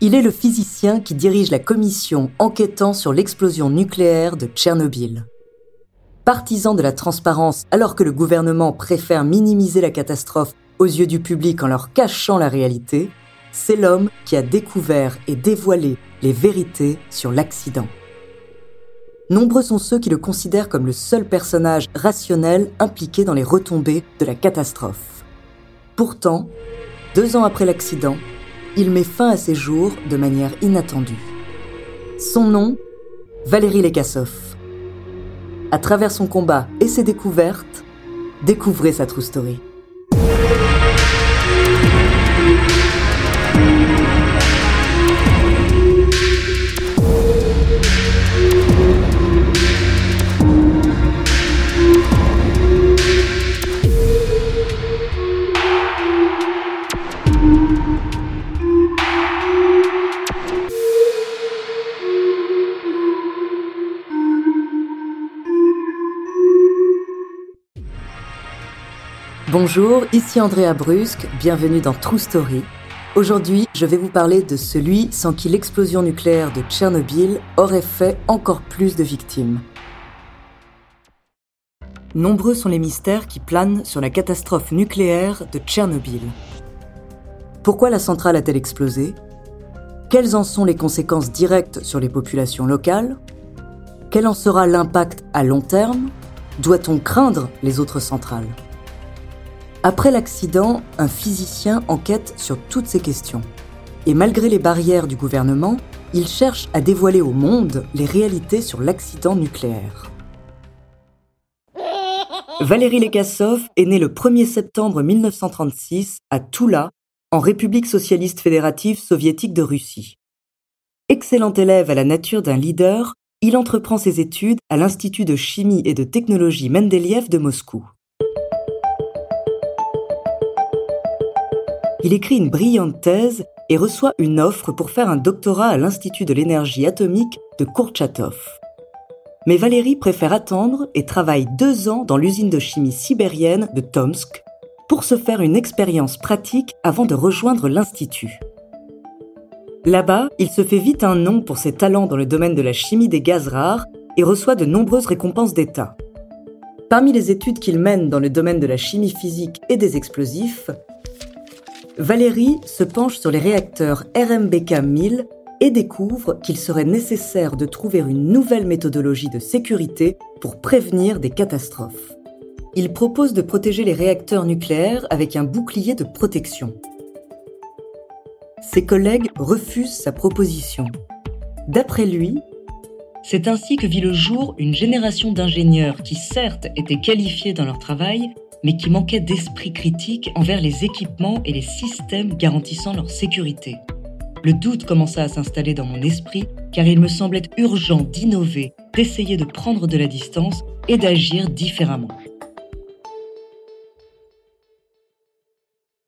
Il est le physicien qui dirige la commission enquêtant sur l'explosion nucléaire de Tchernobyl. Partisan de la transparence alors que le gouvernement préfère minimiser la catastrophe aux yeux du public en leur cachant la réalité, c'est l'homme qui a découvert et dévoilé les vérités sur l'accident. Nombreux sont ceux qui le considèrent comme le seul personnage rationnel impliqué dans les retombées de la catastrophe. Pourtant, deux ans après l'accident, il met fin à ses jours de manière inattendue. Son nom Valérie Lekassov. À travers son combat et ses découvertes, découvrez sa true story. Bonjour, ici Andrea Brusque, bienvenue dans True Story. Aujourd'hui, je vais vous parler de celui sans qui l'explosion nucléaire de Tchernobyl aurait fait encore plus de victimes. Nombreux sont les mystères qui planent sur la catastrophe nucléaire de Tchernobyl. Pourquoi la centrale a-t-elle explosé? Quelles en sont les conséquences directes sur les populations locales? Quel en sera l'impact à long terme? Doit-on craindre les autres centrales? Après l'accident, un physicien enquête sur toutes ces questions. Et malgré les barrières du gouvernement, il cherche à dévoiler au monde les réalités sur l'accident nucléaire. Valérie Lekassov est née le 1er septembre 1936 à Toula, en République socialiste fédérative soviétique de Russie. Excellent élève à la nature d'un leader, il entreprend ses études à l'Institut de chimie et de technologie Mendeleïev de Moscou. Il écrit une brillante thèse et reçoit une offre pour faire un doctorat à l'Institut de l'énergie atomique de Kourchatov. Mais Valérie préfère attendre et travaille deux ans dans l'usine de chimie sibérienne de Tomsk pour se faire une expérience pratique avant de rejoindre l'Institut. Là-bas, il se fait vite un nom pour ses talents dans le domaine de la chimie des gaz rares et reçoit de nombreuses récompenses d'État. Parmi les études qu'il mène dans le domaine de la chimie physique et des explosifs, Valérie se penche sur les réacteurs RMBK 1000 et découvre qu'il serait nécessaire de trouver une nouvelle méthodologie de sécurité pour prévenir des catastrophes. Il propose de protéger les réacteurs nucléaires avec un bouclier de protection. Ses collègues refusent sa proposition. D'après lui, c'est ainsi que vit le jour une génération d'ingénieurs qui certes étaient qualifiés dans leur travail, mais qui manquait d'esprit critique envers les équipements et les systèmes garantissant leur sécurité. Le doute commença à s'installer dans mon esprit car il me semblait urgent d'innover, d'essayer de prendre de la distance et d'agir différemment.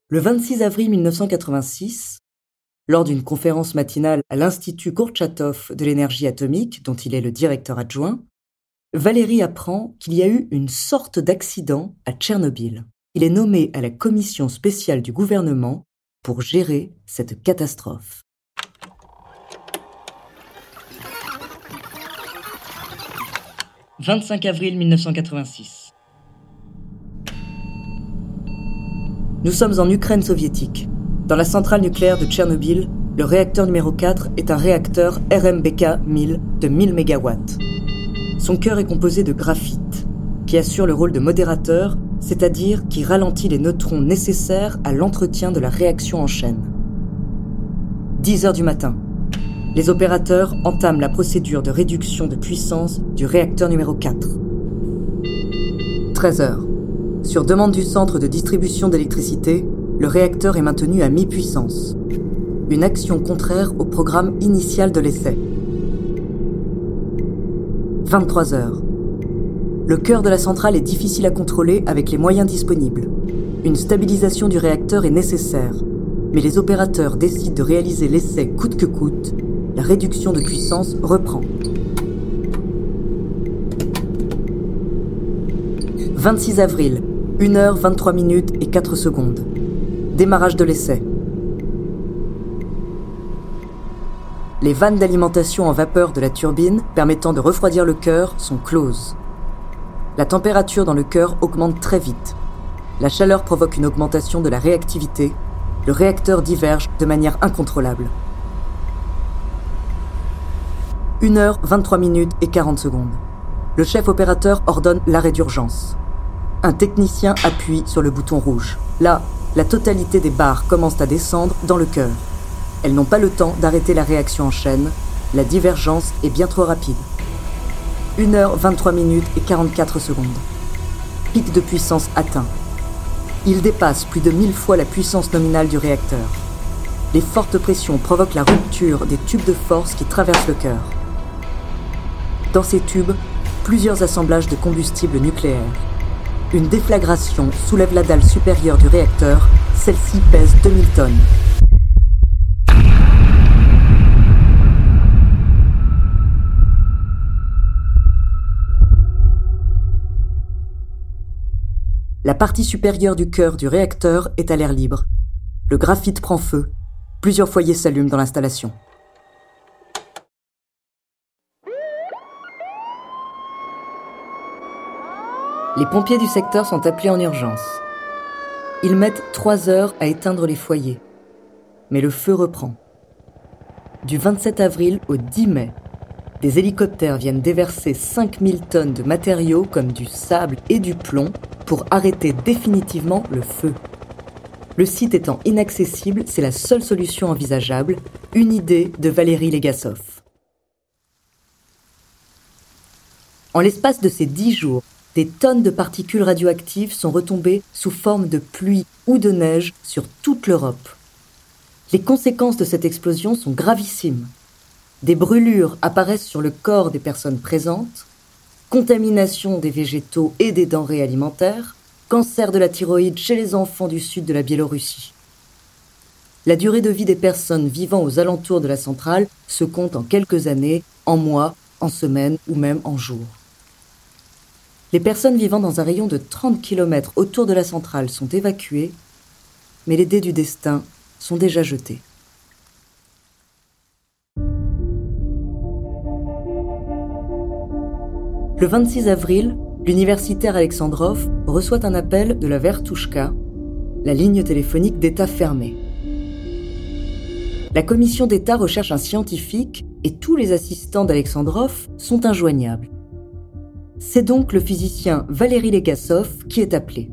Le 26 avril 1986, lors d'une conférence matinale à l'Institut Kourchatov de l'énergie atomique, dont il est le directeur adjoint, Valérie apprend qu'il y a eu une sorte d'accident à Tchernobyl. Il est nommé à la commission spéciale du gouvernement pour gérer cette catastrophe. « 25 avril 1986. Nous sommes en Ukraine soviétique. Dans la centrale nucléaire de Tchernobyl, le réacteur numéro 4 est un réacteur RMBK 1000 de 1000 MW. Son cœur est composé de graphite, qui assure le rôle de modérateur, c'est-à-dire qui ralentit les neutrons nécessaires à l'entretien de la réaction en chaîne. 10 heures du matin. Les opérateurs entament la procédure de réduction de puissance du réacteur numéro 4. 13 heures. Sur demande du centre de distribution d'électricité, le réacteur est maintenu à mi-puissance. Une action contraire au programme initial de l'essai. 23 heures. Le cœur de la centrale est difficile à contrôler avec les moyens disponibles. Une stabilisation du réacteur est nécessaire, mais les opérateurs décident de réaliser l'essai coûte que coûte. La réduction de puissance reprend. 26 avril, 1h23 minutes et 4 secondes. Démarrage de l'essai. Les vannes d'alimentation en vapeur de la turbine permettant de refroidir le cœur sont closes. La température dans le cœur augmente très vite. La chaleur provoque une augmentation de la réactivité. Le réacteur diverge de manière incontrôlable. 1h, 23 minutes et 40 secondes. Le chef opérateur ordonne l'arrêt d'urgence. Un technicien appuie sur le bouton rouge. Là, la totalité des barres commencent à descendre dans le cœur. Elles n'ont pas le temps d'arrêter la réaction en chaîne. La divergence est bien trop rapide. 1h 23 minutes et 44 secondes. Pic de puissance atteint. Il dépasse plus de 1000 fois la puissance nominale du réacteur. Les fortes pressions provoquent la rupture des tubes de force qui traversent le cœur. Dans ces tubes, plusieurs assemblages de combustible nucléaire. Une déflagration soulève la dalle supérieure du réacteur. Celle-ci pèse 2000 tonnes. La partie supérieure du cœur du réacteur est à l'air libre. Le graphite prend feu. Plusieurs foyers s'allument dans l'installation. Les pompiers du secteur sont appelés en urgence. Ils mettent trois heures à éteindre les foyers. Mais le feu reprend. Du 27 avril au 10 mai, des hélicoptères viennent déverser 5000 tonnes de matériaux comme du sable et du plomb pour arrêter définitivement le feu. Le site étant inaccessible, c'est la seule solution envisageable, une idée de Valérie Legasov. En l'espace de ces dix jours, des tonnes de particules radioactives sont retombées sous forme de pluie ou de neige sur toute l'Europe. Les conséquences de cette explosion sont gravissimes. Des brûlures apparaissent sur le corps des personnes présentes, contamination des végétaux et des denrées alimentaires, cancer de la thyroïde chez les enfants du sud de la Biélorussie. La durée de vie des personnes vivant aux alentours de la centrale se compte en quelques années, en mois, en semaines ou même en jours. Les personnes vivant dans un rayon de 30 km autour de la centrale sont évacuées, mais les dés du destin sont déjà jetés. Le 26 avril, l'universitaire Alexandrov reçoit un appel de la Vertouchka, la ligne téléphonique d'État fermée. La commission d'État recherche un scientifique et tous les assistants d'Alexandrov sont injoignables. C'est donc le physicien Valéry Legasov qui est appelé.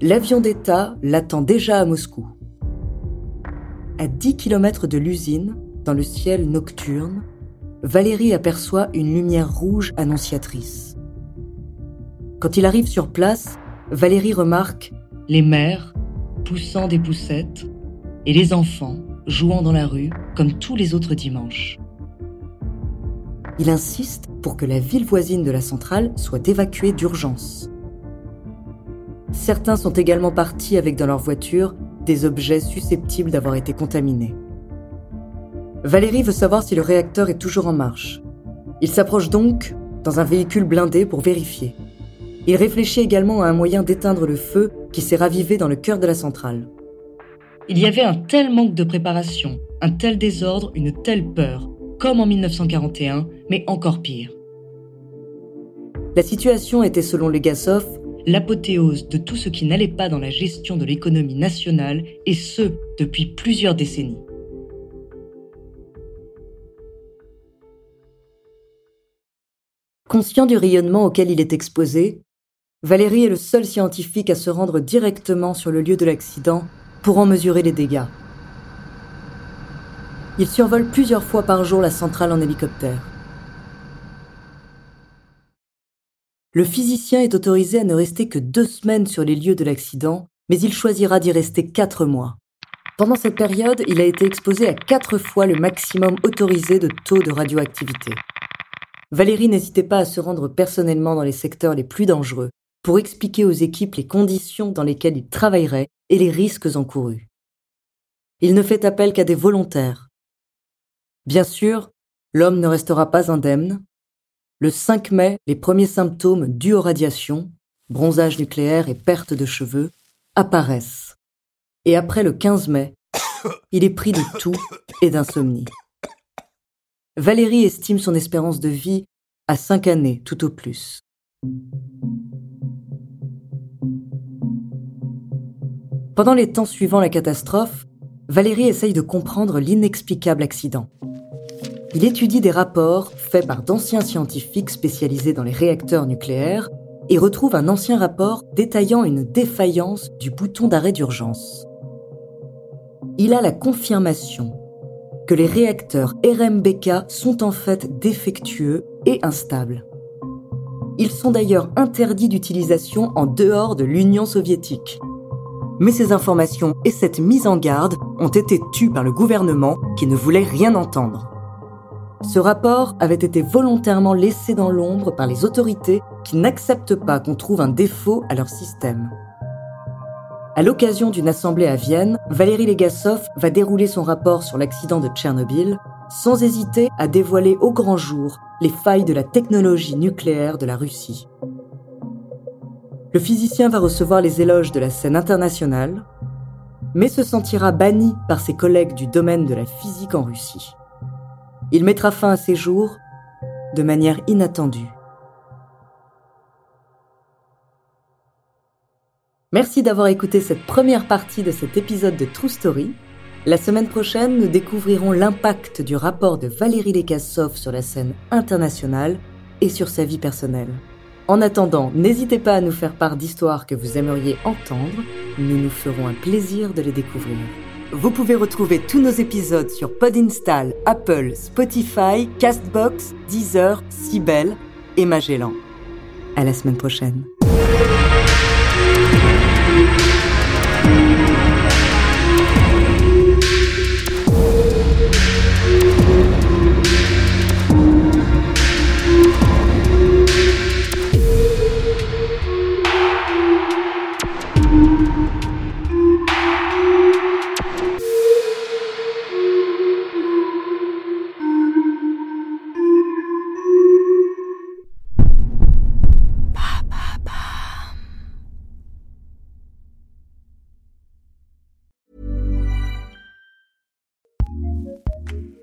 L'avion d'État l'attend déjà à Moscou. À 10 km de l'usine, dans le ciel nocturne, Valérie aperçoit une lumière rouge annonciatrice. Quand il arrive sur place, Valérie remarque les mères poussant des poussettes et les enfants jouant dans la rue comme tous les autres dimanches. Il insiste pour que la ville voisine de la centrale soit évacuée d'urgence. Certains sont également partis avec dans leur voiture des objets susceptibles d'avoir été contaminés. Valérie veut savoir si le réacteur est toujours en marche. Il s'approche donc dans un véhicule blindé pour vérifier. Il réfléchit également à un moyen d'éteindre le feu qui s'est ravivé dans le cœur de la centrale. Il y avait un tel manque de préparation, un tel désordre, une telle peur, comme en 1941, mais encore pire. La situation était selon Legasov l'apothéose de tout ce qui n'allait pas dans la gestion de l'économie nationale, et ce, depuis plusieurs décennies. Conscient du rayonnement auquel il est exposé, Valérie est le seul scientifique à se rendre directement sur le lieu de l'accident pour en mesurer les dégâts. Il survole plusieurs fois par jour la centrale en hélicoptère. Le physicien est autorisé à ne rester que deux semaines sur les lieux de l'accident, mais il choisira d'y rester quatre mois. Pendant cette période, il a été exposé à quatre fois le maximum autorisé de taux de radioactivité. Valérie n'hésitait pas à se rendre personnellement dans les secteurs les plus dangereux pour expliquer aux équipes les conditions dans lesquelles il travaillerait et les risques encourus. Il ne fait appel qu'à des volontaires. Bien sûr, l'homme ne restera pas indemne, le 5 mai, les premiers symptômes dus aux radiations, bronzage nucléaire et perte de cheveux, apparaissent. Et après le 15 mai, il est pris de tout et d'insomnie. Valérie estime son espérance de vie à 5 années tout au plus. Pendant les temps suivant la catastrophe, Valérie essaye de comprendre l'inexplicable accident. Il étudie des rapports faits par d'anciens scientifiques spécialisés dans les réacteurs nucléaires et retrouve un ancien rapport détaillant une défaillance du bouton d'arrêt d'urgence. Il a la confirmation que les réacteurs RMBK sont en fait défectueux et instables. Ils sont d'ailleurs interdits d'utilisation en dehors de l'Union soviétique. Mais ces informations et cette mise en garde ont été tues par le gouvernement qui ne voulait rien entendre. Ce rapport avait été volontairement laissé dans l'ombre par les autorités qui n'acceptent pas qu'on trouve un défaut à leur système. À l'occasion d'une assemblée à Vienne, Valérie Legasov va dérouler son rapport sur l'accident de Tchernobyl, sans hésiter à dévoiler au grand jour les failles de la technologie nucléaire de la Russie. Le physicien va recevoir les éloges de la scène internationale, mais se sentira banni par ses collègues du domaine de la physique en Russie. Il mettra fin à ses jours de manière inattendue. Merci d'avoir écouté cette première partie de cet épisode de True Story. La semaine prochaine, nous découvrirons l'impact du rapport de Valérie Lekassov sur la scène internationale et sur sa vie personnelle. En attendant, n'hésitez pas à nous faire part d'histoires que vous aimeriez entendre. Nous nous ferons un plaisir de les découvrir. Vous pouvez retrouver tous nos épisodes sur Podinstall, Apple, Spotify, Castbox, Deezer, Sibel et Magellan. À la semaine prochaine.